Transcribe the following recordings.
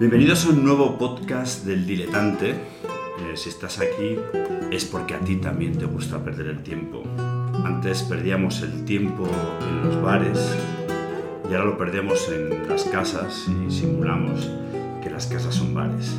Bienvenidos a un nuevo podcast del diletante. Eh, si estás aquí es porque a ti también te gusta perder el tiempo. Antes perdíamos el tiempo en los bares y ahora lo perdemos en las casas y simulamos que las casas son bares.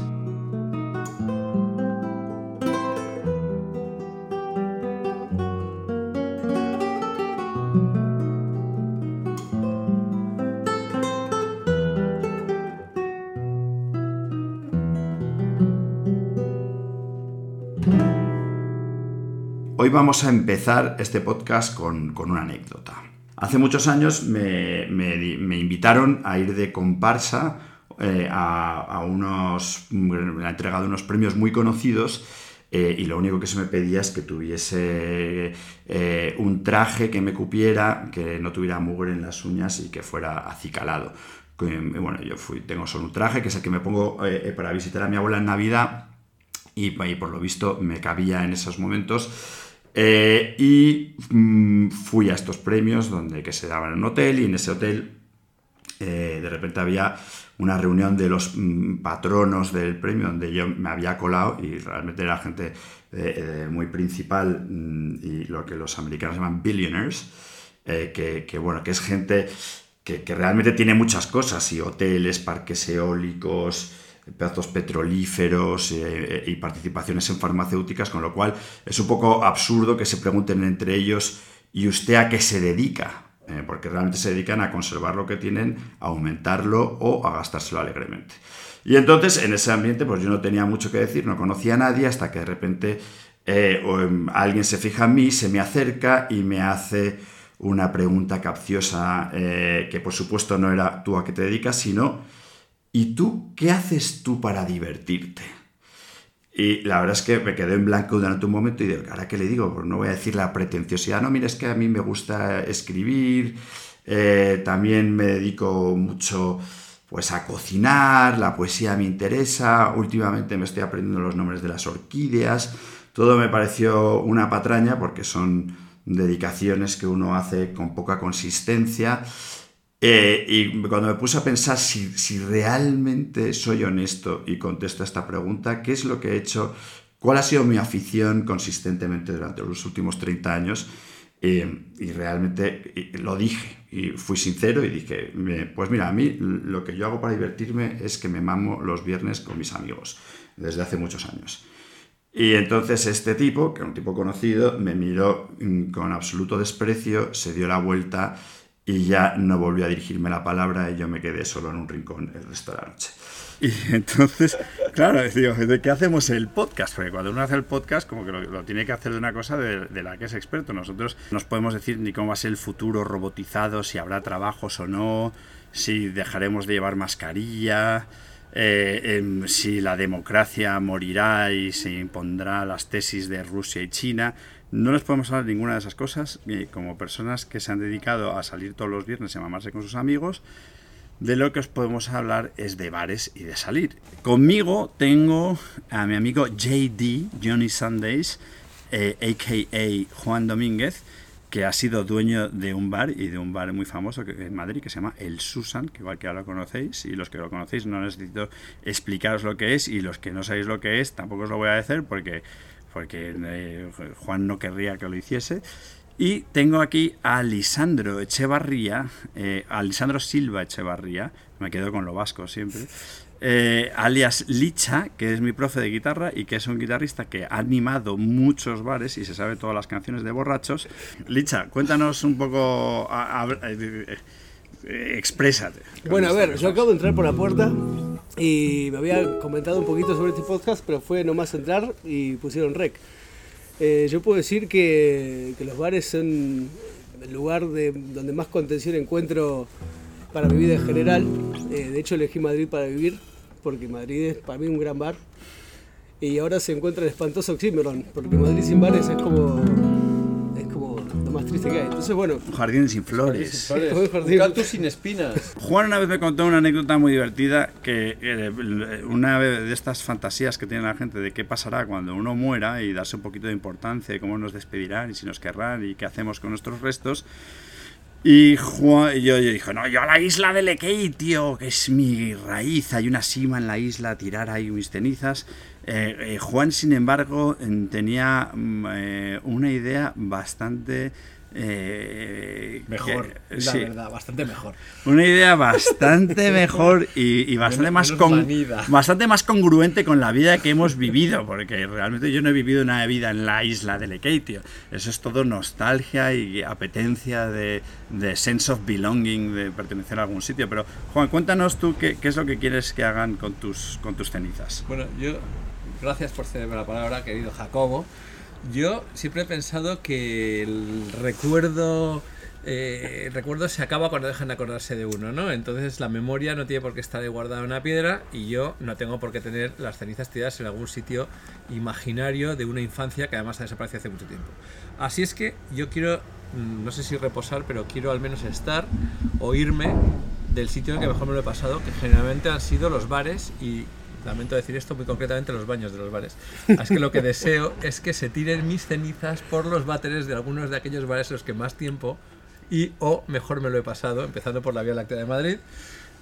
Vamos a empezar este podcast con, una anécdota. Hace muchos años me, invitaron a ir de comparsa eh, a, unos, la entrega de unos premios muy conocidos eh, y lo único que se me pedía es que tuviese eh, un traje que me cupiera, que no tuviera mugre en las uñas y que fuera acicalado. Bueno, yo fui, tengo solo un traje que es el que me pongo para visitar a mi abuela en Navidad y por lo visto me cabía en esos momentos. Eh, y mm, fui a estos premios donde que se daban en un hotel y en ese hotel eh, de repente había una reunión de los mm, patronos del premio donde yo me había colado y realmente era gente eh, muy principal mm, y lo que los americanos llaman billionaires, que, que, bueno, que es gente que, que realmente tiene muchas cosas y hoteles, parques eólicos, pedazos petrolíferos eh, y participaciones en farmacéuticas, con lo cual es un poco absurdo que se pregunten entre ellos ¿y usted a qué se dedica? Eh, porque realmente se dedican a conservar lo que tienen, a aumentarlo o a gastárselo alegremente. Y entonces en ese ambiente pues yo no tenía mucho que decir, no conocía a nadie hasta que de repente eh, em, alguien se fija en mí, se me acerca y me hace una pregunta capciosa que por supuesto no era tú a qué te dedicas, sino ¿Y tú qué haces tú para divertirte? Y la verdad es que me quedé en blanco durante un momento y digo, ¿ahora qué le digo? Pues no voy a decir la pretenciosidad. No, mira, es que a mí me gusta escribir, eh, también me dedico mucho pues a cocinar, la poesía me interesa, últimamente me estoy aprendiendo los nombres de las orquídeas. Todo me pareció una patraña porque son dedicaciones que uno hace con poca consistencia eh, y cuando me puse a pensar si, realmente soy honesto y contesto a esta pregunta, ¿qué es lo que he hecho? ¿Cuál ha sido mi afición consistentemente durante los últimos 30 años? Eh, y realmente lo dije y fui sincero y dije, pues mira, a mí lo que yo hago para divertirme es que me mamo los viernes con mis amigos, desde hace muchos años. Y entonces este tipo, que era un tipo conocido, me miró mm, con absoluto desprecio, se dio la vuelta y ya no volvió a dirigirme la palabra y yo me quedé solo en un rincón el resto de la noche. Y entonces, claro, digo, ¿de qué hacemos el podcast? Porque cuando uno hace el podcast, como que lo, tiene que hacer de una cosa de, la que es experto. Nosotros no nos podemos decir ni cómo va a ser el futuro robotizado, si habrá trabajos o no, si dejaremos de llevar mascarilla, eh, em, si la democracia morirá y se impondrá las tesis de Rusia y China. No les podemos hablar de ninguna de esas cosas, como personas que se han dedicado a salir todos los viernes y a mamarse con sus amigos, de lo que os podemos hablar es de bares y de salir. Conmigo tengo a mi amigo JD, Johnny Sundays, a.k.a. Eh, Juan Domínguez, que ha sido dueño de un bar y de un bar muy famoso en Madrid que se llama El Susan, que igual que ahora lo conocéis, y los que lo conocéis no necesito explicaros lo que es, y los que no sabéis lo que es tampoco os lo voy a decir porque, porque eh, Juan no querría que lo hiciese. Y tengo aquí a Lisandro Echevarría, eh, a Lisandro Silva Echevarría, me quedo con lo vasco siempre, eh, alias Licha, que es mi profe de guitarra y que es un guitarrista que ha animado muchos bares y se sabe todas las canciones de borrachos. Licha, cuéntanos un poco, eh, eh. Bueno, a ver, yo acabo de entrar por la puerta y me había comentado un poquito sobre este podcast, pero fue nomás entrar y pusieron rec. yo puedo decir que, los bares son el lugar de, donde más contención encuentro para mi vida en general. de hecho, elegí Madrid para vivir porque Madrid es para mí un gran bar. Y ahora se encuentra el espantoso oxímoron, porque Madrid sin bares es como, triste que hay. Entonces, bueno. Un jardín sin flores. Un canto sin espinas. Juan una vez me contó una anécdota muy divertida, que eh, una de estas fantasías que tiene la gente de qué pasará cuando uno muera y darse un poquito de importancia y cómo nos despedirán y si nos querrán y qué hacemos con nuestros restos Y Juan, yo, yo dije, no, yo a la isla de Lequei, tío, que es mi raíz, hay una cima en la isla, tirar ahí mis cenizas. Eh, eh, Juan, sin embargo, en- tenía mm, eh, una idea bastante... eh, Mejor, que- la sí, verdad, bastante mejor. una idea bastante mejor y, y bastante, Menos- más menos con- bastante más congruente con la vida que hemos vivido, porque realmente yo no he vivido una vida en la isla de Lequei, tío. Eso es todo nostalgia y apetencia de, de sense of belonging, de pertenecer a algún sitio. Pero, Juan, cuéntanos tú qué, qué es lo que quieres que hagan con tus, con tus cenizas. Bueno, yo, gracias por cederme la palabra, querido Jacobo. Yo siempre he pensado que el recuerdo, eh, recuerdo se acaba cuando dejan de acordarse de uno, ¿no? Entonces la memoria no tiene por qué estar guardada en una piedra y yo no tengo por qué tener las cenizas tiradas en algún sitio imaginario de una infancia que además ha desaparecido hace mucho tiempo. Así es que yo quiero, mm, no sé si reposar, pero quiero al menos estar o irme del sitio en el que mejor me lo he pasado, que generalmente han sido los bares y lamento decir esto muy concretamente los baños de los bares. Así que lo que deseo es que se tiren mis cenizas por los váteres de algunos de aquellos bares en los que más tiempo y o mejor me lo he pasado, empezando por la Vía Láctea de Madrid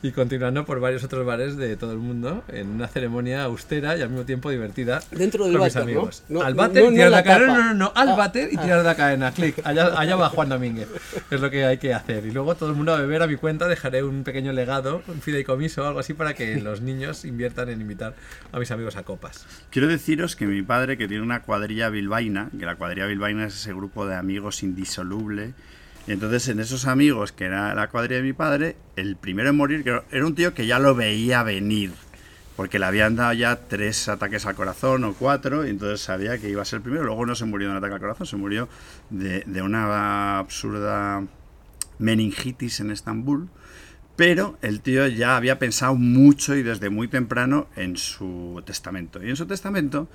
y continuando por varios otros bares de todo el mundo en una ceremonia austera y al mismo tiempo divertida Dentro del con mis váter, ¿no? amigos. No, al no- váter no y tirar la la cadena, no, no, no, al Ah, váter y ah. tirar la cadena, clic, allá, allá va Juan Domínguez. Es lo que hay que hacer. Y luego todo el mundo a beber a mi cuenta, dejaré un pequeño legado, un fideicomiso o algo así para que los niños inviertan en invitar a mis amigos a copas. Quiero deciros que mi padre, que tiene una cuadrilla bilbaína, que la cuadrilla bilbaína es ese grupo de amigos indisoluble, y entonces en esos amigos, que era la cuadrilla de mi padre, el primero en morir, era un tío que ya lo veía venir, porque le habían dado ya tres ataques al corazón o cuatro, y entonces sabía que iba a ser el primero, luego no se murió de un ataque al corazón, se murió de, de una absurda meningitis en Estambul. Pero el tío ya había pensado mucho y desde muy temprano en su testamento. Y en su testamento,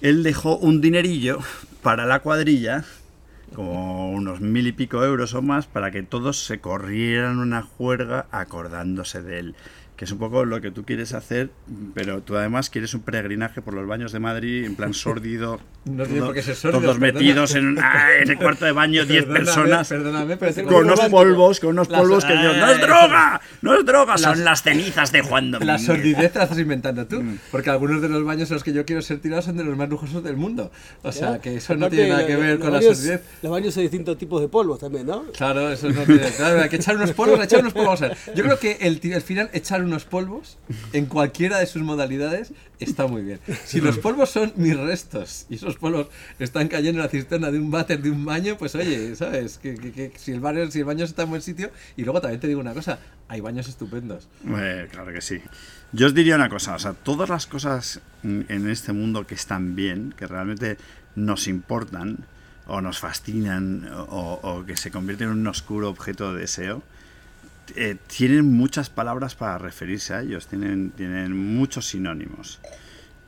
él dejó un dinerillo para la cuadrilla, como unos mil y pico euros o más, para que todos se corrieran una juerga acordándose de él. Que es un poco lo que tú quieres hacer, pero tú además quieres un peregrinaje por los baños de Madrid, en plan sórdido. No tiene por qué ser sórdido, Todos perdona. metidos en, ah, en el cuarto de baño, 10 Perdóname, personas Perdóname, pero Con con unos polvos, con unos Las- polvos que yo, no es droga, no es droga, Las- son las cenizas de Juan La Domínguez. sordidez te la estás inventando tú, Mm. porque algunos de los baños en los que yo quiero ser tirado son de los más lujosos del mundo. O sea, ¿Ya? que eso no Aparte, tiene nada que ver con la sordidez. Los baños hay distintos tipos de polvos también, ¿no? Claro, eso no tiene. Claro, hay que echar unos polvos, echar unos polvos. Vamos a ver. Yo creo que el, al final echar unos polvos en cualquiera de sus modalidades está muy bien. Si los polvos son mis restos y esos polvos están cayendo en la cisterna de un váter de un baño, pues oye, ¿sabes? Que, que- que si, el baño, si el baño está en buen sitio. Y luego también te digo una cosa: hay baños estupendos. Eh, claro que sí. Yo os diría una cosa, o sea, todas las cosas en este mundo que están bien, que realmente nos importan o nos fascinan o, o que se convierten en un oscuro objeto de deseo, eh, tienen muchas palabras para referirse a ellos, tienen, tienen muchos sinónimos.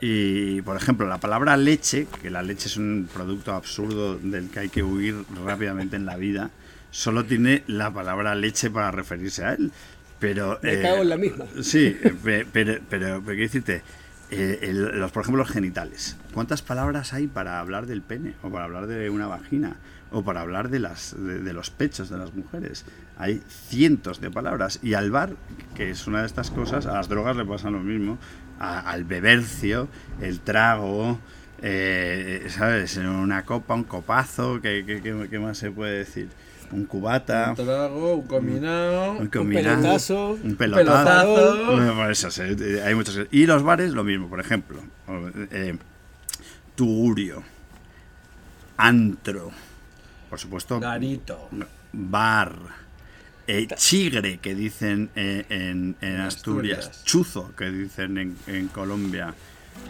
Y, por ejemplo, la palabra leche, que la leche es un producto absurdo del que hay que huir rápidamente en la vida, solo tiene la palabra leche para referirse a él. Pero, Me eh, cago en la misma. Sí, pe- pero, pero, pero quiero decirte, eh, el- los, por ejemplo, los genitales. ¿Cuántas palabras hay para hablar del pene? O para hablar de una vagina? O para hablar de, las, de, de los pechos de las mujeres. Hay cientos de palabras. Y al bar, que es una de estas cosas, a las drogas le pasa lo mismo. A- al bebercio, el trago, eh, ¿sabes? Una copa, un copazo, ¿qué, qué- qué- más se puede decir? Un cubata. Un trago, un combinado. Un, Un combinado, pelotazo. Un pelotazo. pelotazo. Bueno, eso, sí, eh, hay muchos. Y los bares, lo mismo, por ejemplo. eh, tugurio. Antro. Por supuesto. Garito. Bar. eh, chigre, que dicen eh, en, en Asturias. Asturias. Chuzo, que dicen en, en Colombia.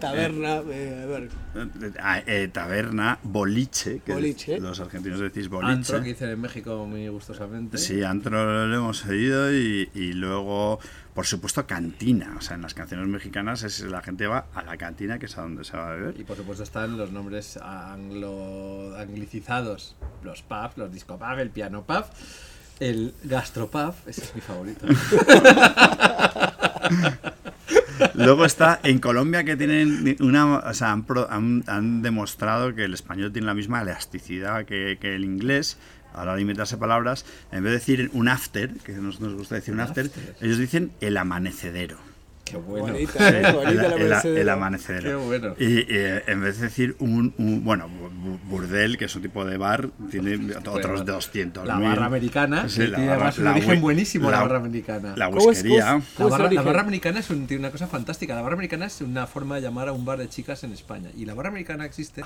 Taberna, eh, a ver. eh, ah, taberna. Boliche. Que Boliche. los argentinos decís boliche. Antro que dicen en México muy gustosamente. Sí, antro lo hemos oído y, y luego, por supuesto, cantina. O sea, en las canciones mexicanas es, la gente va a la cantina, que es a donde se va a beber. Y por supuesto están los nombres anglo anglicizados, los pubs, los disco pub, el piano pub, el gastropub, ese es mi favorito. Luego está en Colombia que tienen una, o sea, han, han- han demostrado que el español tiene la misma elasticidad que, que el inglés, a la hora de inventarse palabras, en vez de decir un after, que nos, nos gusta decir un after, ellos dicen el amanecedero. Qué bueno. Bonita, ¿eh? Bonita el, la el- el amanecedero. Qué bueno. Y, y, eh, en vez de decir un, un- bueno, bu- burdel, que es un tipo de bar, tiene otros 200. La barra americana, Sí, la tiene además un origen buenísimo la, la- barra americana. La ¿Cómo es- whiskería. La ¿Cómo es barra, la barra americana es un- tiene una cosa fantástica. La barra americana es una forma de llamar a un bar de chicas en España. Y la barra americana existe.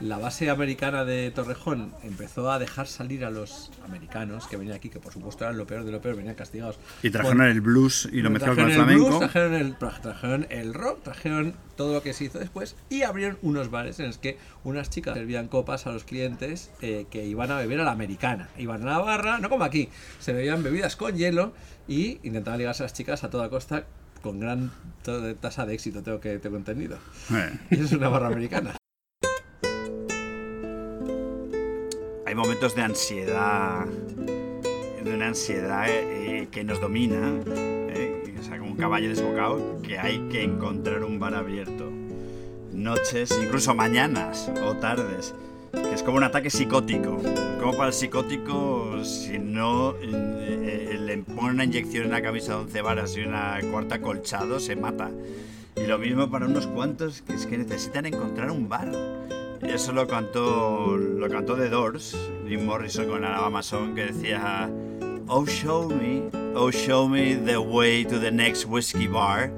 La base americana de Torrejón empezó a dejar salir a los americanos que venían aquí, que por supuesto eran lo peor de lo peor, venían castigados. Y trajeron Por- el blues y lo mezclaron con el flamenco. blues, trajeron, el, tra- trajeron el rock, trajeron todo lo que se hizo después y abrieron unos bares en los que unas chicas servían copas a los clientes eh, que iban a beber a la americana. Iban a la barra, no como aquí, se bebían bebidas con hielo y intentaban ligarse a las chicas a toda costa con gran to- tasa de éxito, tengo que tengo entendido. Eh. Y eso es una barra americana. Hay momentos de ansiedad, de una ansiedad eh, que nos domina, eh, o sea, como un caballo desbocado, que hay que encontrar un bar abierto. Noches, incluso mañanas o tardes, que es como un ataque psicótico. Como para el psicótico, si no eh, eh, le pone una inyección en la camisa de 11 varas y una cuarta colchado, se mata. Y lo mismo para unos cuantos que es que necesitan encontrar un bar. Eso lo cantó, lo cantó The Doors, Jim Morrison con Alabama Song, que decía, Oh, show me, oh, show me the way to the next whiskey bar.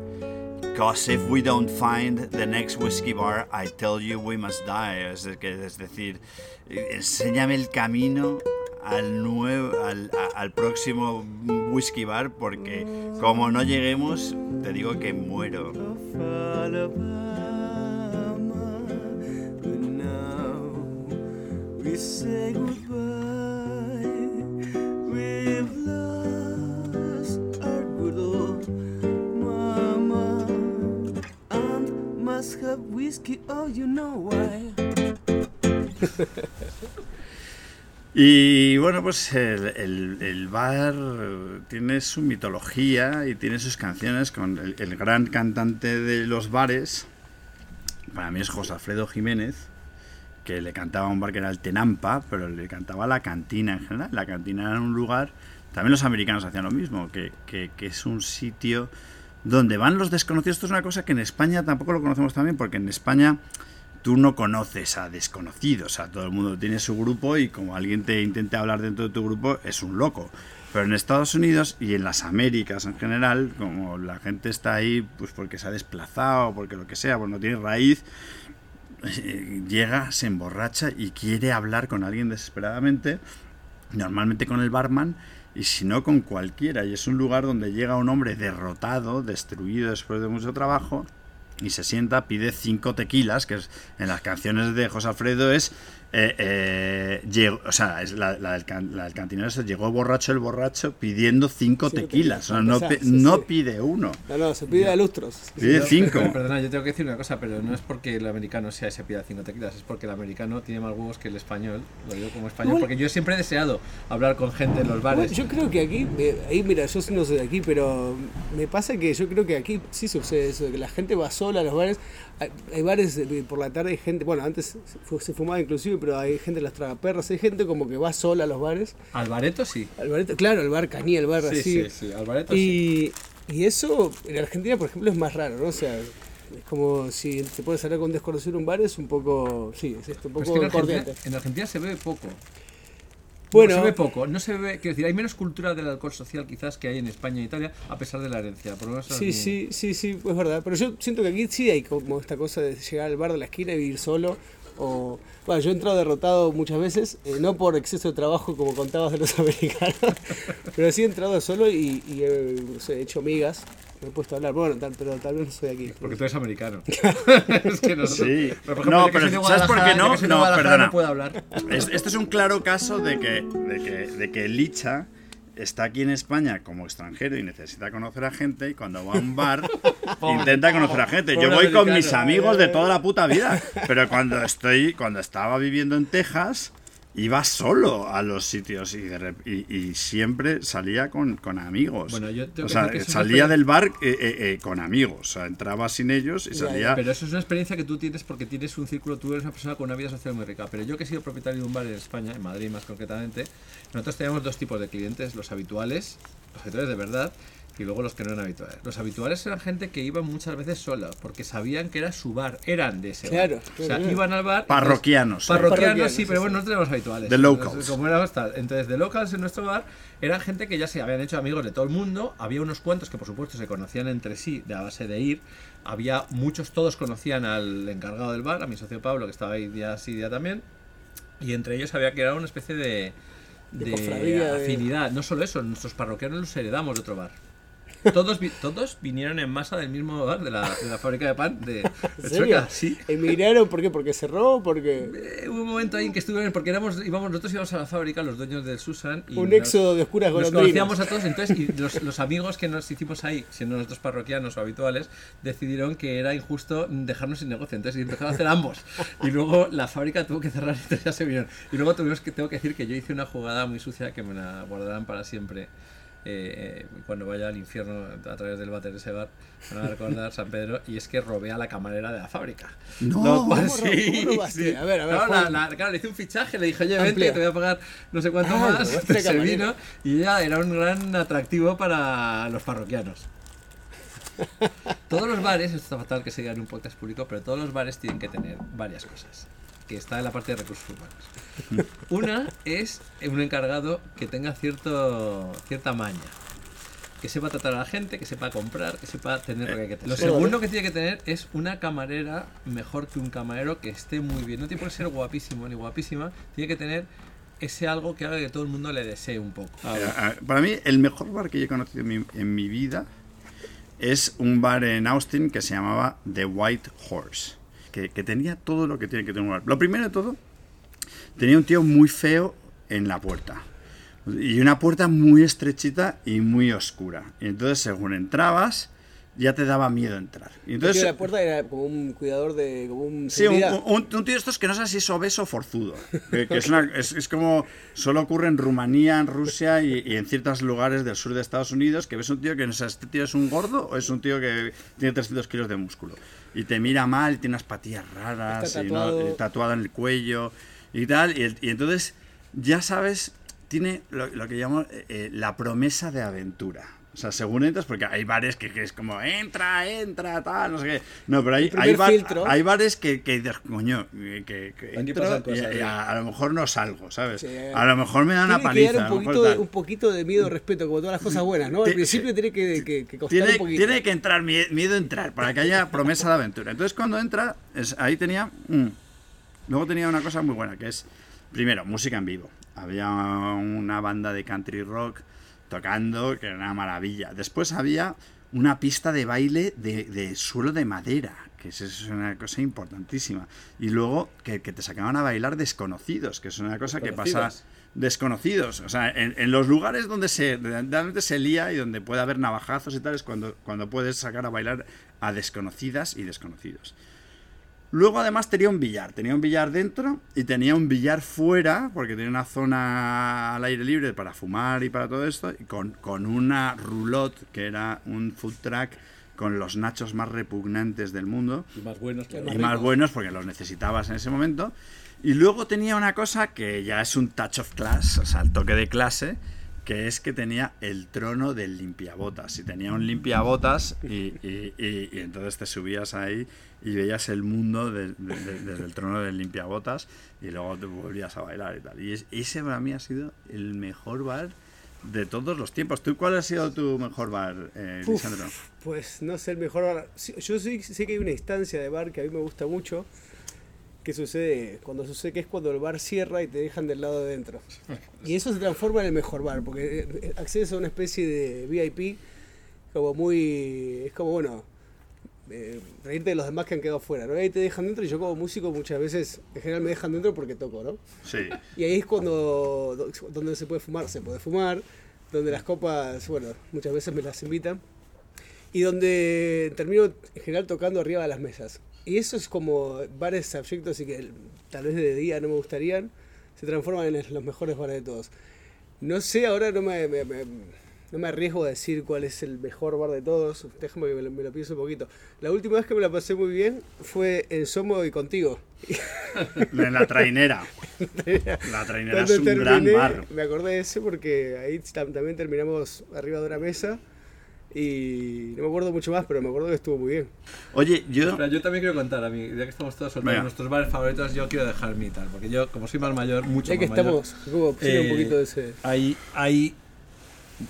Cause if we don't find the next whiskey bar, I tell you we must die. Es, decir, enséñame el camino al, nuevo, al, próximo whisky bar, porque como no lleguemos, te digo que muero. But now we say goodbye. Whiskey. Oh, you know why. Y bueno, pues el, bar tiene su mitología y tiene sus canciones con el, gran cantante de los bares. Para mí es José Alfredo Jiménez, que le cantaba a un bar que era el Tenampa, pero le cantaba la cantina en general. La cantina era un lugar, también los americanos hacían lo mismo, que es un sitio donde van los desconocidos. Esto es una cosa que en España tampoco lo conocemos también, porque en España tú no conoces a desconocidos, sea, todo el mundo tiene su grupo y como alguien te intente hablar dentro de tu grupo es un loco. Pero en Estados Unidos y en las Américas en general, como la gente está ahí pues porque se ha desplazado, porque lo que sea, pues no tiene raíz, eh, llega, se emborracha y quiere hablar con alguien desesperadamente, normalmente con el barman, y si no con cualquiera. Y es un lugar donde llega un hombre derrotado, destruido después de mucho trabajo, y se sienta, pide cinco tequilas, que es, en las canciones de José Alfredo es... eh, eh, llegó- o sea, es la, la del, can- la del cantinero es, llegó borracho el borracho pidiendo cinco Cinco tequilas. O sea, no, sí, no sí. pide uno, No, no, se pide a lustros. pide cinco. pero- Perdona, yo tengo que decir una cosa, pero no es porque el americano sea ese pida cinco tequilas, es porque el americano tiene más huevos que el español. Lo digo como español, Igual- porque yo siempre he deseado hablar con gente en los Bueno, bares. yo creo que aquí, eh, ahí mira, yo no soy de aquí, pero me pasa que yo creo que aquí sí sucede eso, que la gente va sola a los bares. Hay, hay bares de- por la tarde, hay gente, bueno, antes se fumaba inclusive, pero hay gente en las tragaperras, hay gente como que va sola a los bares. Al bareto sí. Claro, el bar Caní, el bar Sí, así. sí, sí, al bareto sí. Y, y eso en Argentina, por ejemplo, es más raro, ¿no? O sea, es como si te puedes salir con desconocido en un bar, es un poco, sí, es esto, un Pero poco es que en Argentina, en Argentina se bebe poco. Bueno. No, se bebe poco. No se bebe, quiero decir, hay menos cultura del alcohol social quizás que hay en España e Italia, a pesar de la herencia. Por lo menos Sí, sí, sí, sí, es verdad. Pero yo siento que aquí sí hay como esta cosa de llegar al bar de la esquina y vivir solo. O, bueno, yo he entrado derrotado muchas veces, eh, no por exceso de trabajo como contabas de los americanos, pero sí he entrado solo y, y he, no sé, he hecho migas, me he puesto a hablar, bueno, tal, pero tal vez no soy aquí. Porque tú eres americano. es que nosotros, Sí. ejemplo, No, pero ¿sabes por qué no? No, perdona. no puedo hablar. Es- Este es un claro caso de que, de que, de que Licha está aquí en España como extranjero y necesita conocer a gente y cuando va a un bar intenta conocer a gente. Yo voy con mis amigos de toda la puta vida, pero cuando estoy cuando estaba viviendo en Texas iba solo a los sitios y, de rep- y- y siempre salía con, con amigos. Bueno, yo tengo o que sea, que salía del bar eh, eh, eh, con amigos. O sea, entraba sin ellos y ya, salía... Pero eso es una experiencia que tú tienes porque tienes un círculo, tú eres una persona con una vida social muy rica. Pero yo que he sido propietario de un bar en España, en Madrid más concretamente, nosotros teníamos dos tipos de clientes, los habituales, los habituales de verdad, y luego los que no eran habituales. Los habituales eran gente que iba muchas veces sola, porque sabían que era su bar, eran de ese Claro, bar. O sea, claro. iban al bar... Parroquianos, entonces- ¿eh? Parroquianos, Parroquianos, sí, pero bueno, nosotros tenemos habituales. The Entonces, locals. Como éramos tal. Entonces, de locals en nuestro bar eran gente que ya se habían hecho amigos de todo el mundo. Había unos cuantos que, por supuesto, se conocían entre sí de a base de ir. Había muchos, todos conocían al encargado del bar, a mi socio Pablo, que estaba ahí día sí, día también. Y entre ellos había creado una especie de, De de cofradía, de- afinidad. No solo eso, nuestros parroquianos los heredamos de otro bar. Todos, vi- todos vinieron en masa del mismo bar, de la, de la fábrica de pan de, de ¿En serio? Chueca, Sí. ¿Emigraron por qué? ¿Porque cerró? ¿Porque Eh, hubo un momento ahí en que estuvieron, porque éramos, íbamos, nosotros íbamos a la fábrica, los dueños del Susan. Y un nos- éxodo de oscuras Nos golondrinas? conocíamos a todos, entonces, y los, los amigos que nos hicimos ahí, siendo nosotros parroquianos o habituales, decidieron que era injusto dejarnos sin negocio, entonces empezaron a hacer ambos. Y luego la fábrica tuvo que cerrar y entonces ya se vinieron. Y luego tuvimos que, tengo que decir que yo hice una jugada muy sucia que me la guardarán para siempre. Eh, cuando vaya al infierno a través del váter de ese bar, van a recordar San Pedro, y es que robé a la camarera de la fábrica. No, Lo cual ¿cómo ro- sí, cómo robaste? sí. A ver, a ver, No, Juan. la- la- claro, le hice un fichaje, le dije, oye, vente, Amplia. te voy a pagar no sé cuánto Ah, más. se vino y ya era un gran atractivo para los parroquianos. Todos los bares, esto está fatal que se diga en un podcast público, pero todos los bares tienen que tener varias cosas, que está en la parte de recursos humanos. Una es un encargado que tenga cierto, cierta maña, que sepa tratar a la gente, que sepa comprar, que sepa tener lo que hay que tener. Lo sí. segundo que tiene que tener es una camarera mejor que un camarero que esté muy bien. No tiene por qué ser guapísimo ni guapísima, tiene que tener ese algo que haga que todo el mundo le desee un poco. Eh, eh, Para mí, el mejor bar que yo he conocido en mi, en mi vida es un bar en Austin que se llamaba The White Horse, que, tenía todo lo que tiene que tener un. Lo primero de todo, tenía un tío muy feo en la puerta. Y una puerta muy estrechita y muy oscura. Y entonces, según entrabas, ya te daba miedo entrar. Y Entonces, entonces, la puerta era como un cuidador de. como un. Sí, un, un- un tío de estos que no sé si es obeso o forzudo. Que, que es, una- es- es como. Solo ocurre en Rumanía, en Rusia y, y en ciertos lugares del sur de Estados Unidos. Que ves un tío que no sé, ¿este tío es un gordo o es un tío que tiene 300 kilos de músculo? Y te mira mal, tiene unas patillas raras, y no- tatuado. y tatuado en el cuello y tal. Y, el- y entonces, ya sabes, tiene lo, lo que llamo eh, eh, la promesa de aventura. O sea, según entras, porque hay bares que, que es como, entra, entra, tal, no sé qué. No, pero hay, hay, bar- filtro. hay bares que, que dices, coño, que, que entro y, y ¿eh? a, a lo mejor no salgo, ¿sabes? Sí. A lo mejor me dan una Tiene que paliza. dar un poquito, de, un poquito de miedo respeto, como todas las cosas buenas, ¿no? Al principio tiene que, que, que costar Tiene, un poquito. tiene que entrar mie- miedo a entrar para que haya promesa de aventura. Entonces cuando entra, es- ahí tenía... mm, luego tenía una cosa muy buena, que es, primero, música en vivo. Había una banda de country rock tocando, que era una maravilla. Después había una pista de baile de, de suelo de madera, que eso es una cosa importantísima. Y luego que, que te sacaban a bailar desconocidos, que es una cosa que pasa Desconocidos. O sea, en, en los lugares donde se realmente se lía y donde puede haber navajazos y tal es cuando, cuando puedes sacar a bailar a desconocidas y desconocidos. Luego además tenía un billar, tenía un billar dentro y tenía un billar fuera, porque tenía una zona al aire libre para fumar y para todo esto, y con, con una roulotte, que era un food truck con los nachos más repugnantes del mundo, Y más buenos que Más y más buenos porque los necesitabas en ese momento. Y luego tenía una cosa que ya es un touch of class, o sea, el toque de clase, que es que tenía el trono del limpiabotas. Y tenía un limpiabotas y, y- y- y entonces te subías ahí y veías el mundo de- de- de- desde el trono del limpiabotas y luego te volvías a bailar y tal. Y es- ese para mí ha sido el mejor bar de todos los tiempos. ¿Tú cuál ha sido tu mejor bar, eh, Uf, Lisandro? Pues no sé el mejor bar. Yo sí- sé que hay una instancia de bar que a mí me gusta mucho. Que sucede cuando sucede que es cuando el bar cierra y te dejan del lado de dentro. Y eso se transforma en el mejor bar, porque eh, accedes a una especie de VIP como muy. Es como, bueno, eh, reírte de los demás que han quedado fuera, ¿no? Y ahí te dejan dentro y yo como músico muchas veces, en general me dejan dentro porque toco, ¿no? Sí. Y ahí es cuando do- donde se puede fumar, se puede fumar, donde las copas, bueno, muchas veces me las invitan, y donde termino en general tocando arriba de las mesas. Y eso es como bares abyectos y que tal vez de día no me gustarían, se transforman en los mejores bares de todos. No sé, ahora no me, me- me- no me arriesgo a decir cuál es el mejor bar de todos. Déjame que me lo, me lo piense un poquito. La última vez que me la pasé muy bien fue en Somo y contigo. En la trainera. La trainera es un gran bar. me acordé de ese porque ahí tam- también terminamos arriba de una mesa. Y no me acuerdo mucho más, pero me acuerdo que estuvo muy bien. Oye, yo... Pero yo también quiero contar, a mí, ya que estamos todos soltando Venga. nuestros bares favoritos, yo quiero dejar mi tal, porque yo, como soy más mayor, mucho Ya que más mayor, estamos, como eh, un poquito de ese. hay, hay,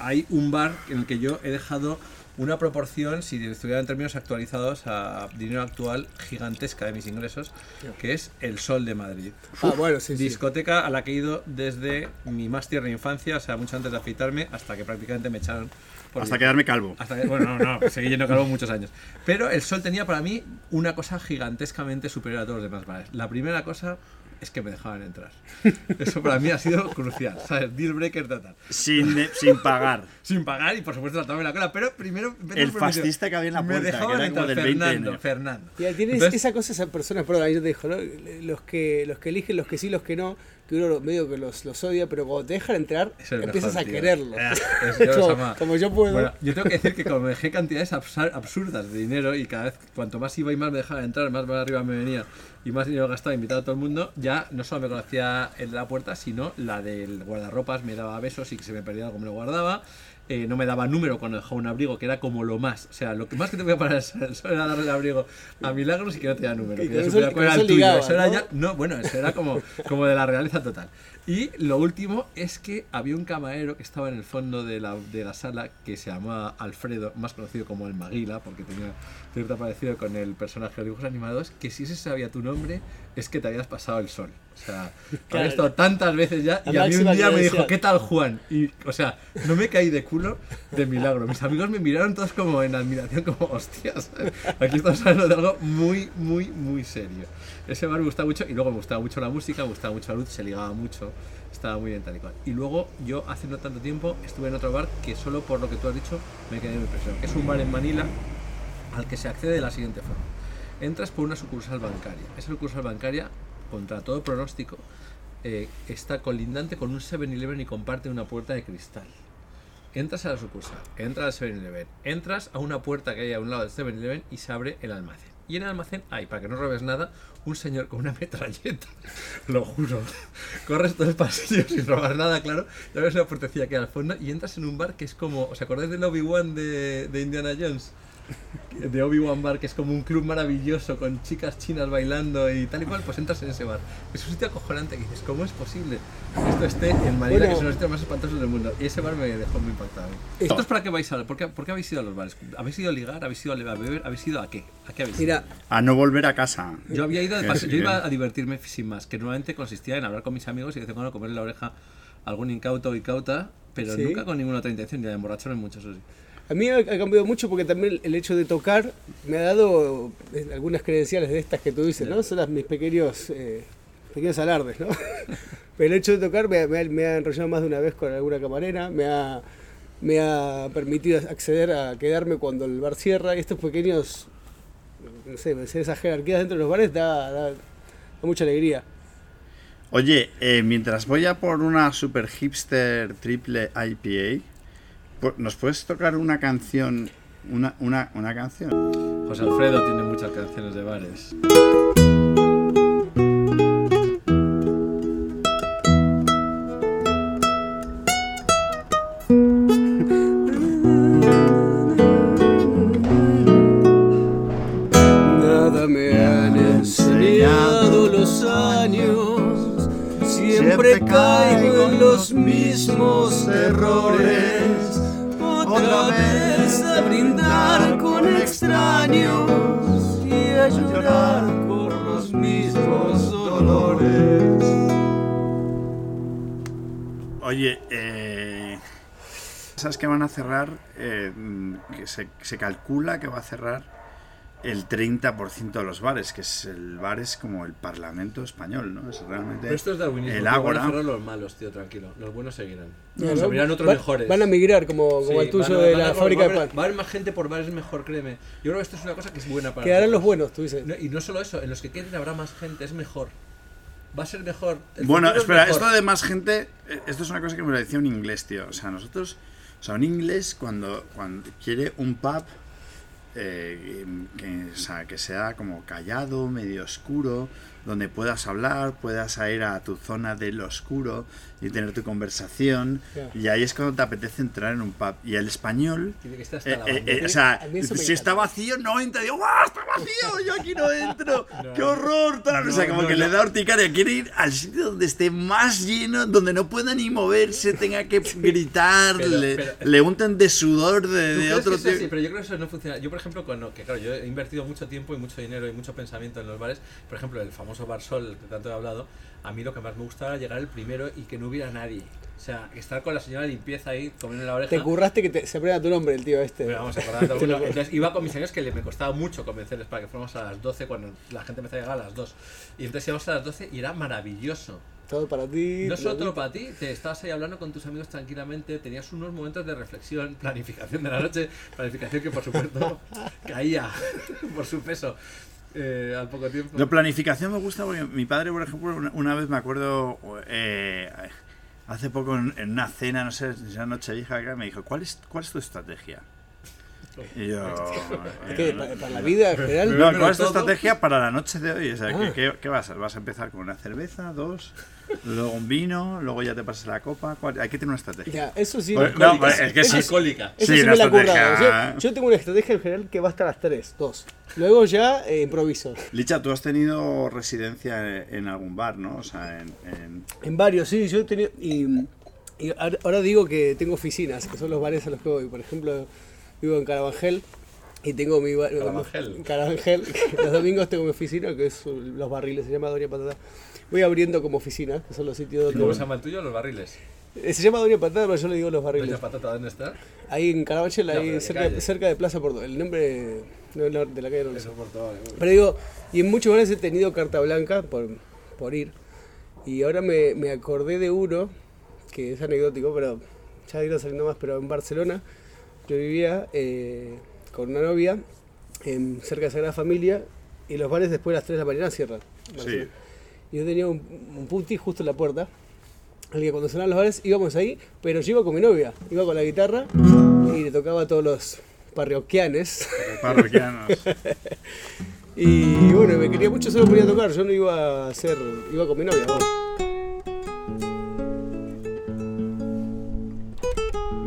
hay un bar en el que yo he dejado una proporción, si estuviera en términos actualizados a dinero actual, gigantesca de mis ingresos, que es el Sol de Madrid. Ah, bueno, sí, sí. Discoteca a la que he ido desde mi más tierna infancia, o sea, mucho antes de afeitarme, hasta que prácticamente me echaron. por Hasta quedarme calvo. hasta que- bueno, no, no, seguí yendo calvo muchos años. Pero el sol tenía para mí una cosa gigantescamente superior a todos los demás bares. La primera cosa es que me dejaban entrar. Eso para mí ha sido crucial, ¿sabes? Deal breaker total. Sin, sin pagar. Sin pagar y por supuesto saltarme la cola, pero primero... El fascista que había en la me puerta, que dejaban era como entrar, del 20 de Fernando, enero. Fernando. Ya tienes Entonces- esa cosa, esa persona, perdón, ahí yo te dijo, ¿no? Los que, los que eligen, los que sí, los que no, que uno medio que los, los odia, pero cuando te dejan entrar, empiezas mejor, a tío. quererlos. Eh, es- yo como, como yo puedo. Bueno, yo tengo que decir que como me dejé cantidades absurdas de dinero y cada vez cuanto más iba y más me dejaba entrar, más para arriba me venía y más dinero gastaba invitado a todo el mundo, ya no solo me conocía el de la puerta, sino la del guardarropas, me daba besos y que se me perdía algo me lo guardaba. eh, no me daba número cuando dejaba un abrigo, que era como lo más. O sea, lo que más que te voy a parar era darle el abrigo a Milagros y que no te da número. Que con cuál era el tuyo. ligaba, Eso era ¿no? ya no, bueno, eso era como, como de la realeza total. Y lo último es que había un camarero que estaba en el fondo de la, de la sala que se llamaba Alfredo, más conocido como el Maguila, porque tenía cierto parecido con el personaje de dibujos animados, que si ese sabía tu nombre es que te habías pasado el sol. O sea, Claro. había estado tantas veces ya y La a mí un día me dijo. ¿qué tal Juan? Y, o sea, no me caí de culo de milagro. Mis amigos me miraron todos como en admiración, como, hostias, aquí estamos hablando de algo muy, muy, muy serio. Ese bar me gustaba mucho y luego me gustaba mucho la música, me gustaba mucho la luz, se ligaba mucho, estaba muy bien tal y cual. Y luego yo hace no tanto tiempo estuve en otro bar que solo por lo que tú has dicho me quedé muy impresionado. Es un bar en Manila al que se accede de la siguiente forma. Entras por una sucursal bancaria. Esa sucursal bancaria, contra todo pronóstico, eh, está colindante con un 7-Eleven y comparte una puerta de cristal. Entras a la sucursal, entras al 7-Eleven, entras a una puerta que hay a un lado del 7-Eleven y se abre el almacén. Y en el almacén hay, para que no robes nada, un señor con una metralleta. Lo juro. Corres todo el pasillo sin robar nada, claro. Y abres una puertecilla que hay al fondo y entras en un bar que es como. ¿Os acordáis del Obi-Wan de Indiana Jones? de Obi-Wan Bar, que es como un club maravilloso con chicas chinas bailando y tal y cual, pues entras en ese bar. Es un sitio acojonante que dices, ¿cómo es posible que esto esté en Manila, Bueno. que es uno de los sitios más espantosos del mundo? Y ese bar me dejó muy impactado. ¿Esto es para qué vais a ¿Por qué, por qué habéis ido a los bares? ¿Habéis ido a ligar? ¿Habéis ido a beber? ¿Habéis ido a qué? ¿A qué habéis ido? Mira, A no volver a casa. Yo había ido de yo iba a divertirme sin más, que normalmente consistía en hablar con mis amigos y de vez en cuando comerle la oreja a algún incauto o incauta, pero Sí. nunca con ninguna otra intención, ni de emborracharme mucho, eso sí. A mí ha, cambiado mucho porque también el hecho de tocar me ha dado eh, algunas credenciales de estas que tú dices, ¿no? Son las, mis pequeños, eh, pequeños alardes, ¿no? Pero el hecho de tocar me, me ha- me ha enrollado más de una vez con alguna camarera, me ha, me ha permitido acceder a quedarme cuando el bar cierra y estos pequeños, no sé, esas jerarquías dentro de los bares da, da- da mucha alegría. Oye, eh, mientras voy a por una super hipster triple IPA, ¿nos puedes tocar una canción? Una, una, una canción. José Alfredo tiene muchas canciones de bares. Que van a cerrar? eh, que se, se calcula que va a cerrar el 30% de los bares, que es el bar es como el Parlamento español, ¿no? Es realmente Pero esto es darwinismo. el tío, van a Ágora. cerrar los malos, tío, tranquilo. Los buenos seguirán. No, abrirán otros va- mejores. Van a migrar como, como Sí, el tuyo van de van la fábrica va a de haber- pan. Va a haber más gente por bares mejor, créeme. Yo creo que esto es una cosa que es buena para Quedarán los buenos, tú dices. No, y no solo eso, en los que queden habrá más gente, es mejor. Va a ser mejor. el Bueno, futuro es espera, mejor. esto de más gente, eh, esto es una cosa que me lo decía un inglés, tío. O sea, nosotros, un inglés cuando, cuando quiere un pub eh, que, o sea, que sea como callado, medio oscuro, donde puedas hablar, puedas ir a tu zona del oscuro y tener tu conversación. Y ahí es cuando te apetece entrar en un pub. Y el español... Eh, eh, eh, o sea, si está vacío, no entra. Digo, ¡guau! ¡Está vacío! Yo aquí no entro. ¡Qué horror! Tal. o sea, No, como no, que no. le da urticaria. Quiere ir al sitio donde esté más lleno, donde no pueda ni moverse, tenga que gritar, Pero- le, pero- le unten de sudor de, ¿Tú de otro tío. así? Pero yo creo que eso no funciona. Yo, por ejemplo, cuando, que claro, yo he invertido mucho tiempo y mucho dinero y mucho pensamiento en los bares. Por ejemplo, el famoso Bar Sol, que tanto he hablado, a mí lo que más me gustaba era llegar el primero y que no hubiera nadie. O sea, estar con la señora de limpieza ahí, comiendo la oreja. Te curraste que te, se aprenda tu nombre el tío este. Pero vamos alguno. Entonces iba con mis amigos que le- me costaba mucho convencerles para que fuéramos a las 12 cuando la gente empezó a llegar a las 2. Y entonces íbamos a las 12 y era maravilloso. Todo para ti. No para solo todo para ti, te estabas ahí hablando con tus amigos tranquilamente, tenías unos momentos de reflexión, planificación de la noche, planificación que por supuesto caía por su peso eh, al poco tiempo. La planificación me gusta porque mi padre, por ejemplo, una, una vez me acuerdo, eh, hace poco en, en una cena, no sé, si era Nochevieja acá, me dijo, ¿cuál es, cuál es tu estrategia? Y yo... Es que para, para la vida en general. No, ¿cuál es tu estrategia para la noche de hoy? O sea, ¿qué, Ah. qué, qué vas a ¿Vas a empezar con una cerveza, dos, luego un vino, luego ya te pasas la copa? ¿Cuál- Hay que tener una estrategia. Ya, eso sí. Pues, no, es que sí. alcohólica. Eso Sí, sí una me la he. Yo, yo tengo una estrategia en general que va hasta las 3, 2. Luego ya eh, improviso. Licha, tú has tenido residencia en, en algún bar, ¿no? O sea, en... en- En varios, sí, yo he tenido. Y, ahora digo que tengo oficinas, que son los bares a los que voy. Por ejemplo, vivo en Carabangel y tengo mi. Carabangel. Carabangel, los domingos tengo mi oficina, que es los barriles, se llama Doña Patata. Voy abriendo como oficina, que son los sitios donde. ¿Cómo se llama el tuyo? Los barriles. Eh, Se llama Doña Patata, pero yo le digo los barriles. Doña Patata, ¿dónde está? Ahí en Carabangel, No, ahí pero ¿de cerca, cerca de Plaza Porto. El nombre no, no, de la calle no lo sé. Pero digo, y en muchos bares he tenido carta blanca por, por ir. Y ahora me, me acordé de uno, que es anecdótico, pero ya irá saliendo más, pero en Barcelona yo vivía eh, con una novia en, cerca de Sagrada Familia y los bares después de las 3 de la mañana cierran. Barcelona. Y yo tenía un, un puti justo en la puerta, al que cuando sonaban los bares íbamos ahí, pero yo iba con mi novia, iba con la guitarra y le tocaba a todos los parroquianes. parroquianos. Y bueno, me quería mucho, solo podía tocar, yo no iba a hacer, iba con mi novia. ¿no?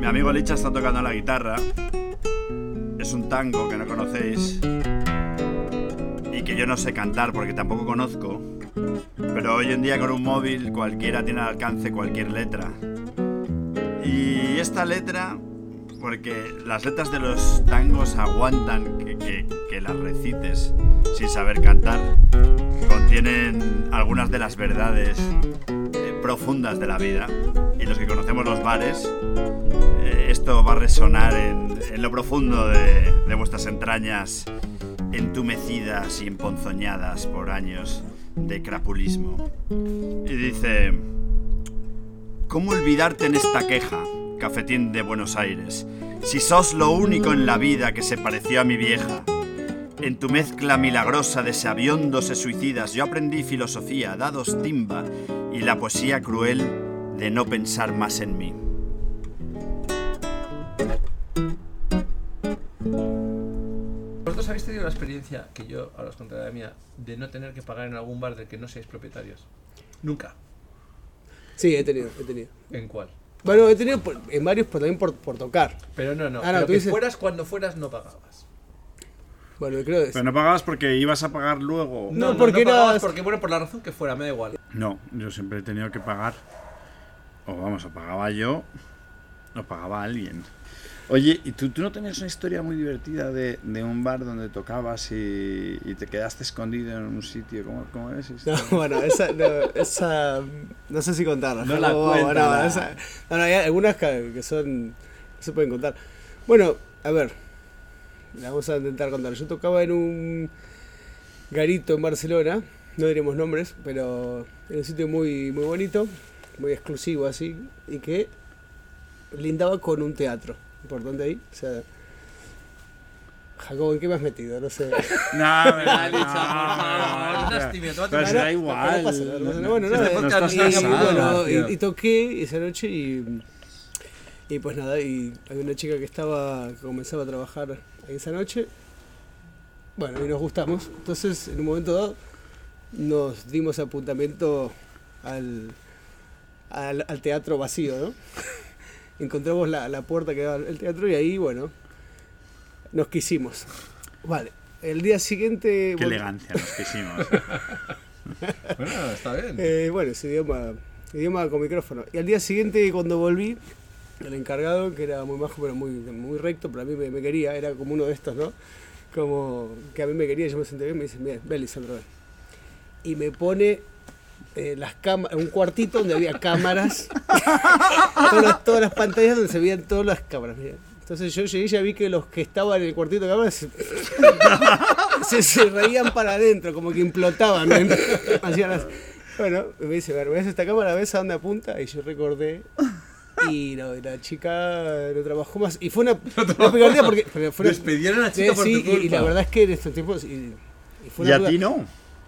Mi amigo Licha está tocando la guitarra. Es un tango que no conocéis. Y que yo no sé cantar porque tampoco conozco. Pero hoy en día con un móvil cualquiera tiene al alcance cualquier letra. Y esta letra, porque las letras de los tangos aguantan que, las recites sin saber cantar, contienen algunas de las verdades eh, profundas de la vida. Y los que conocemos los bares, esto va a resonar en, lo profundo de, vuestras entrañas entumecidas y emponzoñadas por años de crapulismo. Y dice, ¿cómo olvidarte en esta queja, cafetín de Buenos Aires, si sos lo único en la vida que se pareció a mi vieja? En tu mezcla milagrosa de sabiondos e suicidas yo aprendí filosofía, dados timba y la poesía cruel de no pensar más en mí. Habéis tenido la experiencia, que yo ahora os contaré la mía, de no tener que pagar en algún bar del que no seáis propietarios? Nunca. Sí, he tenido, he tenido. ¿En cuál? Bueno, he tenido por- en varios por, también por, por tocar. Pero no, no. Ah, no, pero tú que dices- fueras cuando fueras no pagabas. Bueno, creo que Pero no pagabas porque ibas a pagar luego. No, porque pagabas eras- porque, bueno, por la razón que fuera, me da igual. No, yo siempre he tenido que pagar. O vamos, o pagaba yo, o pagaba alguien. Oye, ¿y tú, tú no tenías una historia muy divertida de, de un bar donde tocabas y, y te quedaste escondido en un sitio? ¿Cómo, cómo es? No, bueno, esa, no, esa, no sé si contarla. No la cuenta, no, la- esa- no, no, hay algunas que, que son, se pueden contar. Bueno, a ver, la vamos a intentar contar. Yo tocaba en un garito en Barcelona, no diremos nombres, pero en un sitio muy, muy bonito, muy exclusivo así, y que lindaba con un teatro. Importante ahí, o sea, Jacobo, ¿en qué me has metido? No sé. No, no, Licha, por favor, no, Pero da No, igual. Bueno, nada, y- toqué esa noche y, y pues nada, y había una chica que estaba, que comenzaba a trabajar esa noche. Bueno, y nos gustamos. Entonces, en un momento dado, nos dimos apuntamiento al, al, al teatro vacío, ¿no? Encontramos la, la puerta que daba al teatro y ahí, bueno, nos quisimos. Vale, el día siguiente... Qué elegancia nos quisimos. Bueno, está bien. Eh, bueno, ese idioma, idioma con micrófono. Y al día siguiente, cuando volví, el encargado, que era muy majo, pero muy, muy recto, pero a mí me, me quería, era como uno de estos, ¿no? Como que a mí me quería, yo me senté bien, me dice, bien, ven, Lisandro, ven. Y me pone eh, las cámaras, un cuartito donde había cámaras, todas, las, todas las pantallas donde se veían todas las cámaras. mira. Entonces yo llegué y ya vi que los que estaban en el cuartito de cámaras se, se, se reían para adentro, como que implotaban. ¿no? Las- Bueno, me dice, "Ver, ¿ves esta cámara? ¿Ves a dónde apunta? Y yo recordé. Y no, la chica no trabajó más. Y fue una, una picardía porque. fue una- Despidieron a la chica por sí, tu y- y, culpa. la verdad es que en estos tiempos. Y, y fue Y una a ti no.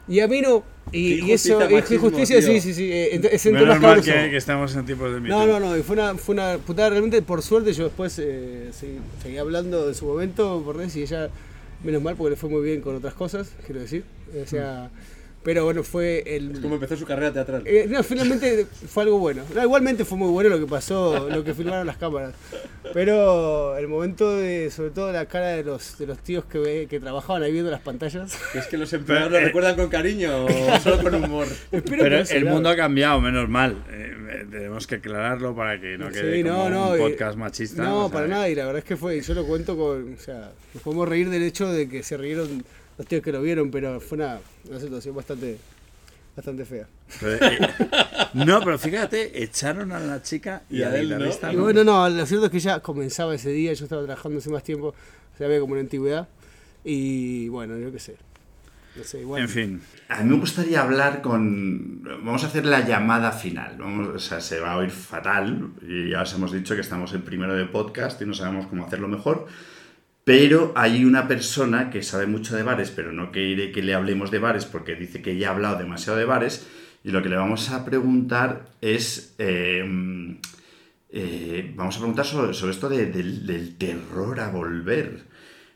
Y a mí no. Y, y eso, injusticia, y machismo, justicia, sí, tío. sí, sí. eh, Es entre Menos más mal que, que estamos en tiempos de No, meeting. no, no, y fue una, fue una putada realmente, por suerte yo después eh, seguí, seguí hablando en su momento por y ella, menos mal porque le fue muy bien con otras cosas, quiero decir. O sea, pero bueno, fue el... Como empezó su carrera teatral. Eh, no, finalmente fue algo bueno. No, igualmente fue muy bueno lo que pasó, lo que filmaron las cámaras. Pero el momento de, sobre todo la cara de los, de los tíos que, ve- que trabajaban ahí viendo las pantallas. ¿Es que los empleados lo eh, recuerdan con cariño o solo con humor? Espero Pero no el mundo ha cambiado, menos mal. Eh, eh, tenemos que aclararlo para que no quede Sí, como no, no, un y- podcast machista. No, o sea, para nada, y la verdad es que fue, y yo lo cuento con, o sea, nos podemos reír del hecho de que se rieron los tíos que lo vieron, pero fue una, una situación bastante, bastante fea. eh, no, pero fíjate, echaron a la chica y, Y a él, ¿no? Y no. bueno, no, lo cierto es que ya comenzaba ese día, yo estaba trabajando hace más tiempo, o sea, había como una antigüedad, y bueno, yo qué sé. No sé, igual. En fin, A mí me gustaría hablar con... Vamos a hacer la llamada final. Vamos, o sea, se va a oír fatal y ya os hemos dicho que estamos en primero de podcast y no sabemos cómo hacerlo mejor. Pero hay una persona que sabe mucho de bares, pero no quiere que le hablemos de bares porque dice que ya ha hablado demasiado de bares. Y lo que le vamos a preguntar es... eh, eh, vamos a preguntar sobre, sobre esto de- del, terror a volver.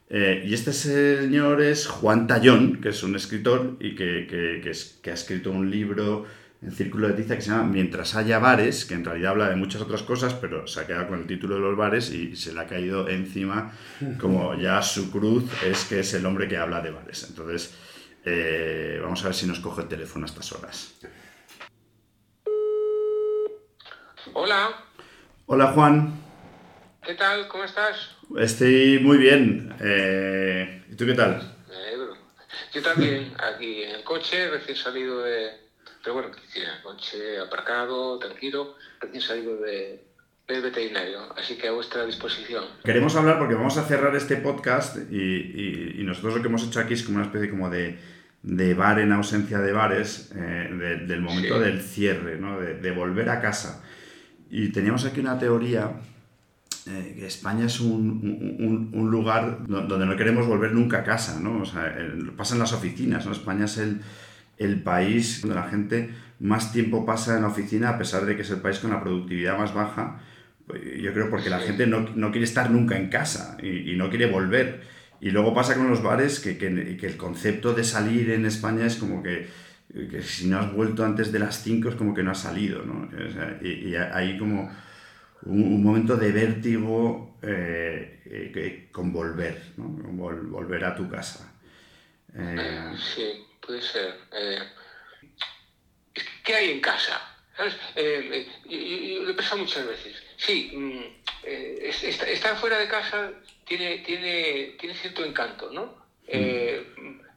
Eh, y este señor es Juan Tallón, que es un escritor y que, que ha escrito un libro en Círculo de Tiza que se llama Mientras haya bares, que en realidad habla de muchas otras cosas, pero se ha quedado con el título de los bares y se le ha caído encima como ya su cruz es que es el hombre que habla de bares. Entonces, eh, vamos a ver si nos coge el teléfono a estas horas. Hola, Hola Juan, ¿qué tal? ¿Cómo estás? estoy muy bien. Eh, ¿Y tú qué tal? Me alegro. Yo también, aquí en el coche, recién salido de... Pero bueno, en el coche aparcado, tranquilo, recién salido de, del veterinario, así que a vuestra disposición. Queremos hablar porque vamos a cerrar este podcast y, y- y nosotros lo que hemos hecho aquí es como una especie como de, de bar en ausencia de bares, eh, de- del momento Sí. del cierre, ¿no? de, de volver a casa. Y teníamos aquí una teoría eh, que España es un, un- un- lugar do- donde no queremos volver nunca a casa, ¿no? O sea, el- pasa en las oficinas, ¿no? España es el, el país donde la gente más tiempo pasa en la oficina a pesar de que es el país con la productividad más baja. Pues, Yo creo porque la gente no, no quiere estar nunca en casa y, y no quiere volver. Y luego pasa con los bares que, que- que el concepto de salir en España es como que, que si no has vuelto antes de las 5 es como que no has salido, ¿no? O sea, y, y hay como un, un momento de vértigo eh, eh, que- con volver, ¿no? Vol- volver a tu casa. Eh, Sí, puede ser. Eh, ¿Qué hay en casa? ¿Sabes? Eh, eh, lo he pensado muchas veces. Sí, mm, eh, es- est- estar fuera de casa tiene, tiene, tiene cierto encanto, ¿no? Eh,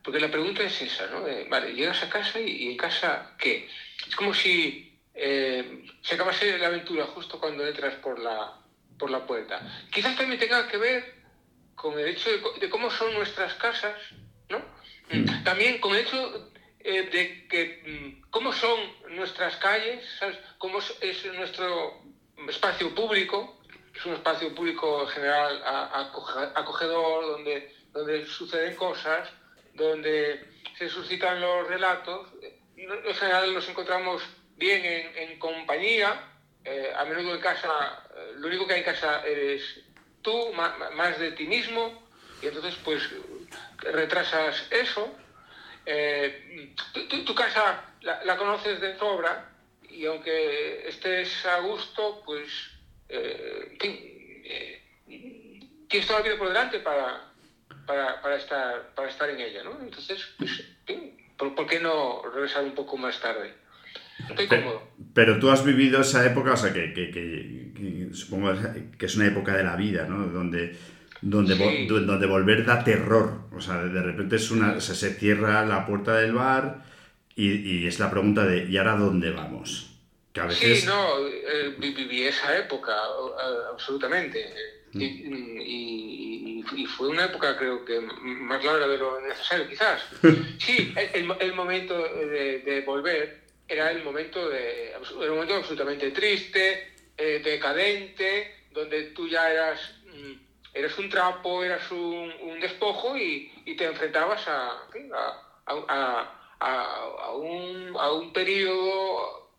porque la pregunta es esa, ¿no? Vale, llegas a casa y, y en casa, ¿qué? Es como si se acabase la aventura justo cuando entras por la, por la puerta. Quizás también tenga que ver con el hecho de, cómo son nuestras casas. Mm, También con hecho eh, de que mm, cómo son nuestras calles. Cómo es, es nuestro espacio público, es un espacio público en general acogedor, donde donde suceden cosas, donde se suscitan los relatos. En general nos encontramos bien en, compañía, eh, a menudo en casa, eh, lo único que hay en casa eres tú, ma- más de ti mismo, y entonces pues retrasas eso. Eh, tu, casa la, la conoces de sobra y aunque estés a gusto, pues eh, eh, tienes toda la vida por delante para, para, para estar, para estar en ella, ¿no? Entonces, pues, ¿por, por qué no regresar un poco más tarde? Estoy cómodo. Pero tú has vivido esa época, o sea, que, que- que- que supongo que es una época de la vida, ¿no? Donde, donde, Sí. do- donde volver da terror. O sea, de repente es una, o sea, se cierra la puerta del bar y, y es la pregunta de ¿y ahora dónde vamos? Que a veces... Sí, no, eh, vi- viví esa época, absolutamente. Y, y- y- y fue una época, creo que más larga de lo necesario, quizás. Sí, el, el mo- el momento de, de volver era el momento, de, un momento absolutamente triste, eh, decadente, donde tú ya eras, mm, eras un trapo, eras un, un despojo y, y te enfrentabas a, a, a- un, a un periodo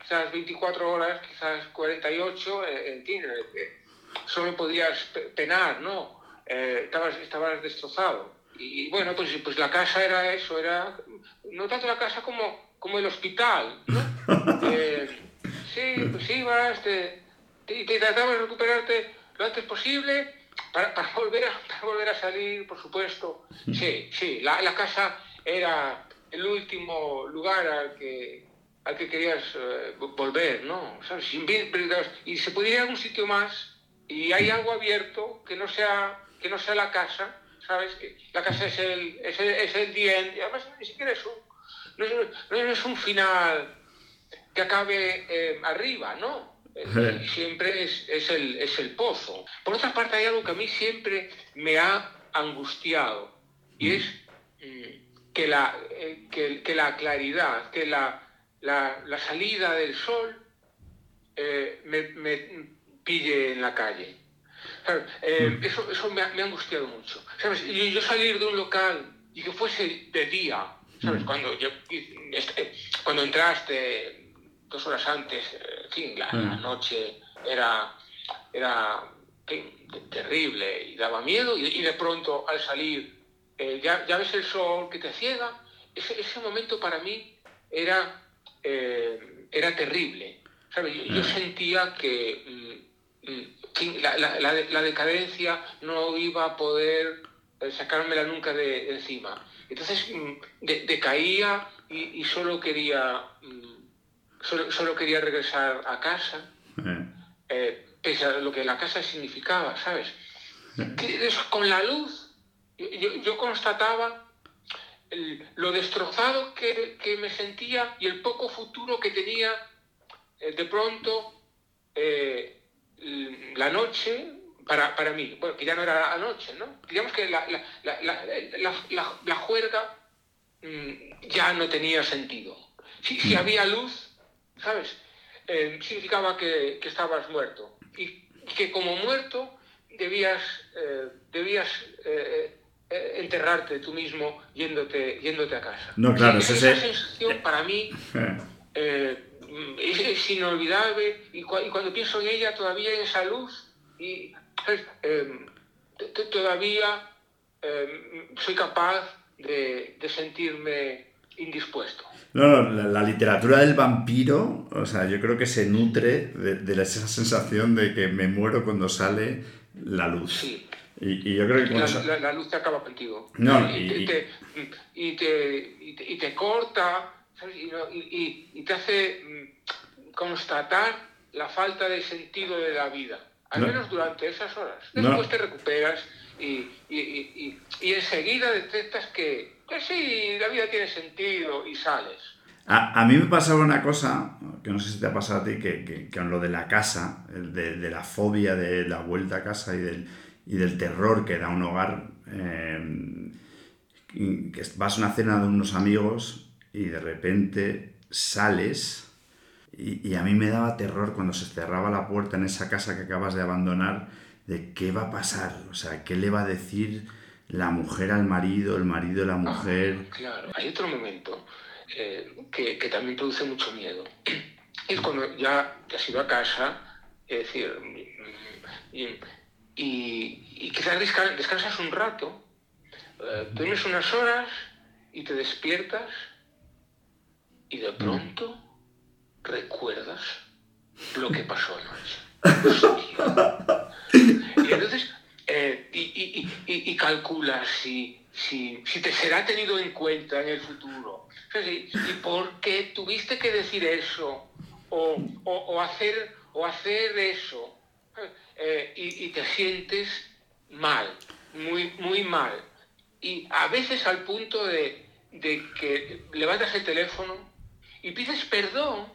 quizás 24 horas, quizás 48, eh, en fin, solo podías pe- penar, ¿no? Eh, estabas, estabas destrozado. Y bueno, pues, pues la casa era eso, era no tanto la casa como, como el hospital, ¿no? Eh, sí, pues ibas, te, te, te tratabas de recuperarte lo antes posible para, para volver a, para volver a salir, por supuesto. Sí, sí, la, la casa era el último lugar al que, al que querías eh, vo- volver, ¿no? ¿Sabes? Sin Y se pudiera ir a algún sitio más y hay algo abierto que no sea, que no sea la casa, ¿sabes? Que la casa es el, es el, es el the end, y además ni siquiera es un, no es, no es un final que acabe eh, arriba, ¿no? Eh, Siempre es, es, el, es el pozo. Por otra parte, hay algo que a mí siempre me ha angustiado y es mm, que, la, eh, que, que la claridad, que la, la, la salida del sol eh, me, me pille en la calle. Eh, eso eso me, ha, me ha angustiado mucho. ¿Sabes? Y yo salir de un local y que fuese de día, ¿sabes? Cuando, yo, este, cuando entraste dos horas antes, eh, en fin, la, la noche era, era en fin, terrible y daba miedo y, y de pronto al salir eh, ya, ya ves el sol que te ciega. Ese, ese momento para mí era, eh, era terrible. ¿sabes? Yo, yo sentía que mm, mm, la, la- decadencia no iba a poder sacármela nunca de, de encima. Entonces mm, de- decaía y, y solo quería mm, solo, solo quería regresar a casa, Eh, eh, pese a lo que la casa significaba, ¿sabes? Que con la luz, yo, yo- constataba el- lo destrozado que, que me sentía y el poco futuro que tenía eh, de pronto eh, la noche para, para mí, bueno, que ya no era la noche, ¿no? Digamos que la, la, la, la, la- la- la juerga mm, ya no tenía sentido. Si, si había luz, ¿sabes? Eh, significaba que, que estabas muerto. Y que como muerto debías, eh, debías eh, enterrarte tú mismo yéndote, yéndote a casa. No, claro, Sí, es esa ese- sensación para mí es, es inolvidable y, cua- y cuando pienso en ella todavía en esa luz y t- todavía eh, soy capaz de, de sentirme indispuesto. No, no, la, la literatura del vampiro, o sea, yo creo que se nutre de, esa sensación de que me muero cuando sale la luz. Sí. Y, y yo creo que La, la- la luz te acaba contigo. No, y, te, y, te, y, te, y te corta ¿sabes? Y, te hace mm, constatar la falta de sentido de la vida, al No. menos durante esas horas. No. Después te recuperas y, y, y, y- y enseguida detectas que, que sí, la vida tiene sentido y sales. A, a mí me pasaba una cosa, que no sé si te ha pasado a ti, que, que, lo de la casa, de, de la fobia de la vuelta a casa y del, y del terror que da un hogar, eh, que vas a una cena de unos amigos y de repente sales y, y a mí me daba terror cuando se cerraba la puerta en esa casa que acabas de abandonar de qué va a pasar, o sea, qué le va a decir la mujer al marido, el marido a la mujer. Ah, claro, hay otro momento eh, que, que también produce mucho miedo. Es cuando ya te has ido a casa, es decir, y, y- y quizás desca- descansas un rato, eh, duermes unas horas y te despiertas y de pronto recuerdas lo que pasó anoche. Y entonces, eh, y, y- y- y- calculas si, si, si te será tenido en cuenta en el futuro. ¿Y por qué tuviste que decir eso? O, o- hacer, o hacer eso. Eh, y, te sientes mal, muy, muy mal. Y a veces al punto de, de que levantas el teléfono y pides perdón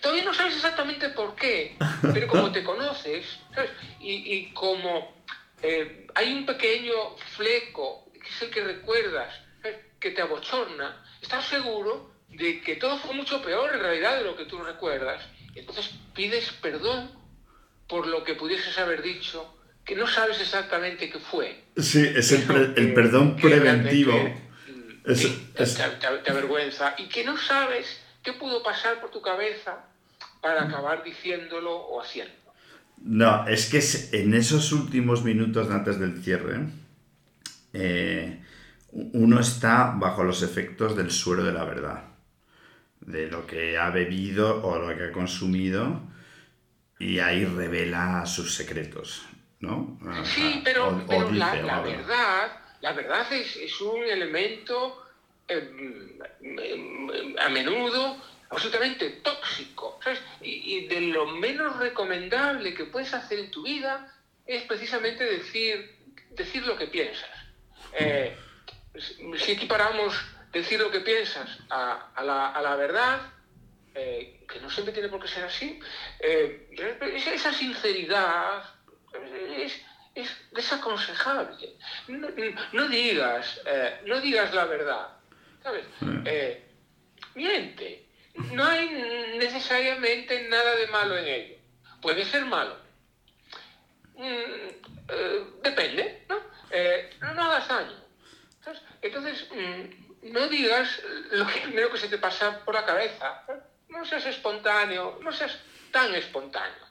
todavía no sabes exactamente por qué, pero como te conoces, ¿sabes? Y, y como eh, hay un pequeño fleco, que es el que recuerdas, ¿sabes? que te abochorna, estás seguro de que todo fue mucho peor en realidad de lo que tú recuerdas. Entonces pides perdón por lo que pudieses haber dicho, que no sabes exactamente qué fue. Sí, es el, pre- el perdón que preventivo. Es- es- Te, te- te avergüenza y que no sabes qué pudo pasar por tu cabeza para acabar diciéndolo o haciendo. No, es que en esos últimos minutos antes del cierre, eh, uno está bajo los efectos del suero de la verdad, de lo que ha bebido o lo que ha consumido, y ahí revela sus secretos, ¿no? Sí, pero, o- o pero la, dice, la o- verdad, la verdad es, es un elemento eh, mm, a menudo absolutamente tóxico. Y, de lo menos recomendable que puedes hacer en tu vida es precisamente decir, decir lo que piensas. Eh, si equiparamos decir lo que piensas a, la, a la verdad, eh, que no siempre tiene por qué ser así, eh, esa- sinceridad es, es desaconsejable. No, no digas, eh, no digas la verdad, ¿sabes? Eh, miente. No hay necesariamente nada de malo en ello. Puede ser malo. Mm, eh, depende, ¿no? Eh, no, no hagas daño. ¿sabes? Entonces, mm, no digas lo primero que se te pasa por la cabeza. No seas espontáneo, no seas tan espontáneo.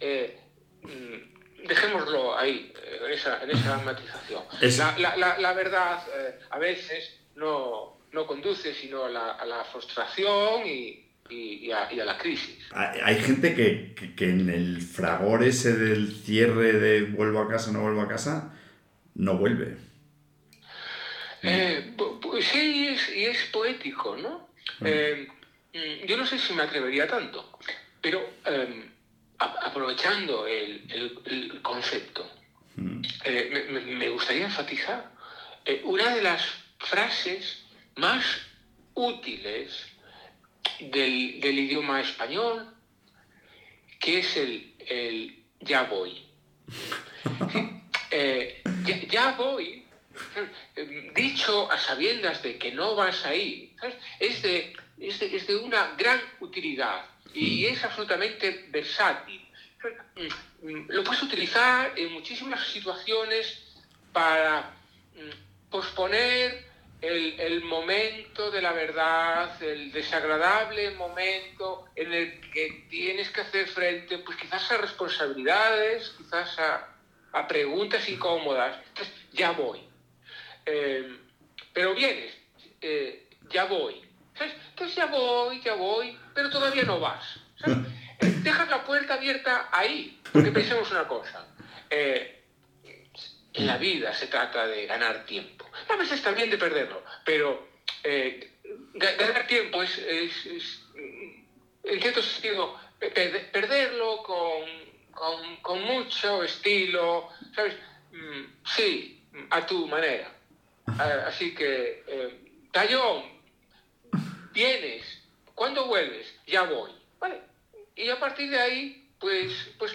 Eh, mm, dejémoslo ahí, en esa, en esa matización. Es- La, la- la- la verdad eh, a veces no, no conduce sino a la, a la frustración y, y- y a, y a la crisis. Hay gente que, que- que en el fragor ese del cierre de vuelvo a casa, no vuelvo a casa, no vuelve. Eh, pu- pu- sí, es, y es poético, ¿no? Eh, yo no sé si me atrevería tanto, pero eh, a- aprovechando el, el- el concepto, eh, me, me- me gustaría enfatizar una de las frases más útiles del, del idioma español, que es el, el ya voy. Eh, ya, ya voy, dicho a sabiendas de que no vas ahí, ¿sabes? Es, de, es, de, es de una gran utilidad y es absolutamente versátil. Mm, mm, Lo puedes utilizar en muchísimas situaciones para mm, posponer el, el momento de la verdad, el desagradable momento en el que tienes que hacer frente, pues quizás a responsabilidades, quizás a, a preguntas incómodas. Entonces, ya voy. Eh, pero vienes, eh, ya voy. ¿sabes? Entonces ya voy, ya voy, pero todavía no vas. ¿sabes? Dejas la puerta abierta ahí, porque pensemos una cosa. eh, en la vida se trata de ganar tiempo. A veces también de perderlo, pero eh, ga- ganar tiempo es, es- es, en cierto sentido, pe- pe- perderlo con, con- con mucho estilo, ¿sabes? Mm, Sí, a tu manera. Ah, Así que, eh, Tallón, vienes, ¿cuándo vuelves? Ya voy. ¿Vale? Y a partir de ahí, pues, pues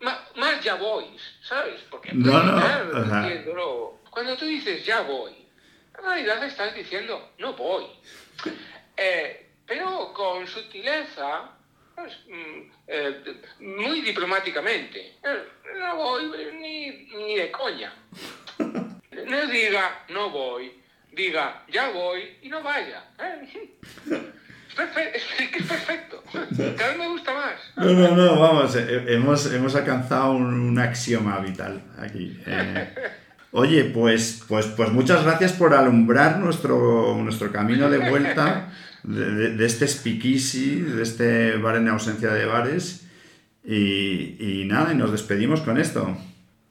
más ya voy, ¿sabes? Porque No, no, diciéndolo. Cuando tú dices ya voy, en realidad estás diciendo no voy. Eh, pero con sutileza, pues, mm, eh, muy diplomáticamente. Eh, No voy ni, ni de coña. no diga no voy, diga ya voy y no vaya. Es, que es perfecto. Cada vez me gusta más. No, no, no, vamos, eh, hemos, hemos alcanzado un, un axioma vital aquí. Eh, oye, pues, pues, pues muchas gracias por alumbrar nuestro, nuestro camino de vuelta de, de- de este speakeasy, de este bar en ausencia de bares. Y, y nada, y nos despedimos con esto.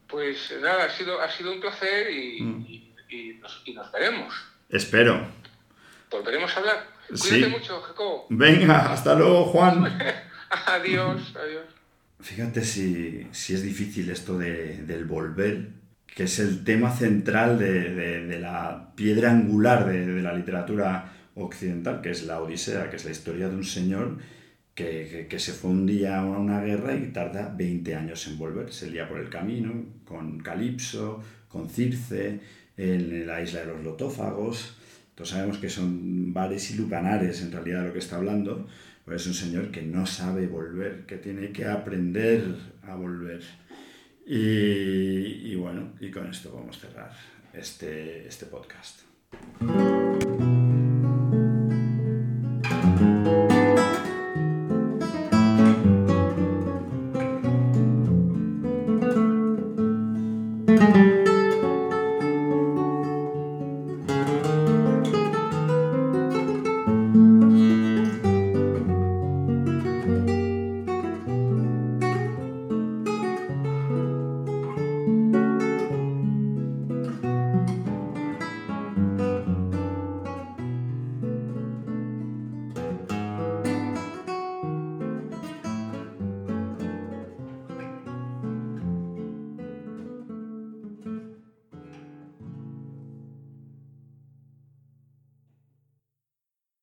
Pues nada, ha sido, ha sido un placer y, y- y nos, y nos veremos. Espero. Volveremos a hablar. Sí. Cuídate mucho, Jacobo. Venga, hasta luego, Juan. Adiós, adiós. Fíjate si, si es difícil esto de- del volver, que es el tema central de, de- de la piedra angular de, de la literatura occidental, que es la Odisea, que es la historia de un señor que, que- que se fue un día a una guerra y tarda 20 años en volver. Se lía por el camino con Calipso, con Circe, en la isla de los lotófagos. Todos sabemos que son bares y lucanares en realidad lo que está hablando. Pues es un señor que no sabe volver, que tiene que aprender a volver. Y, y bueno, y con esto vamos a cerrar este, este podcast.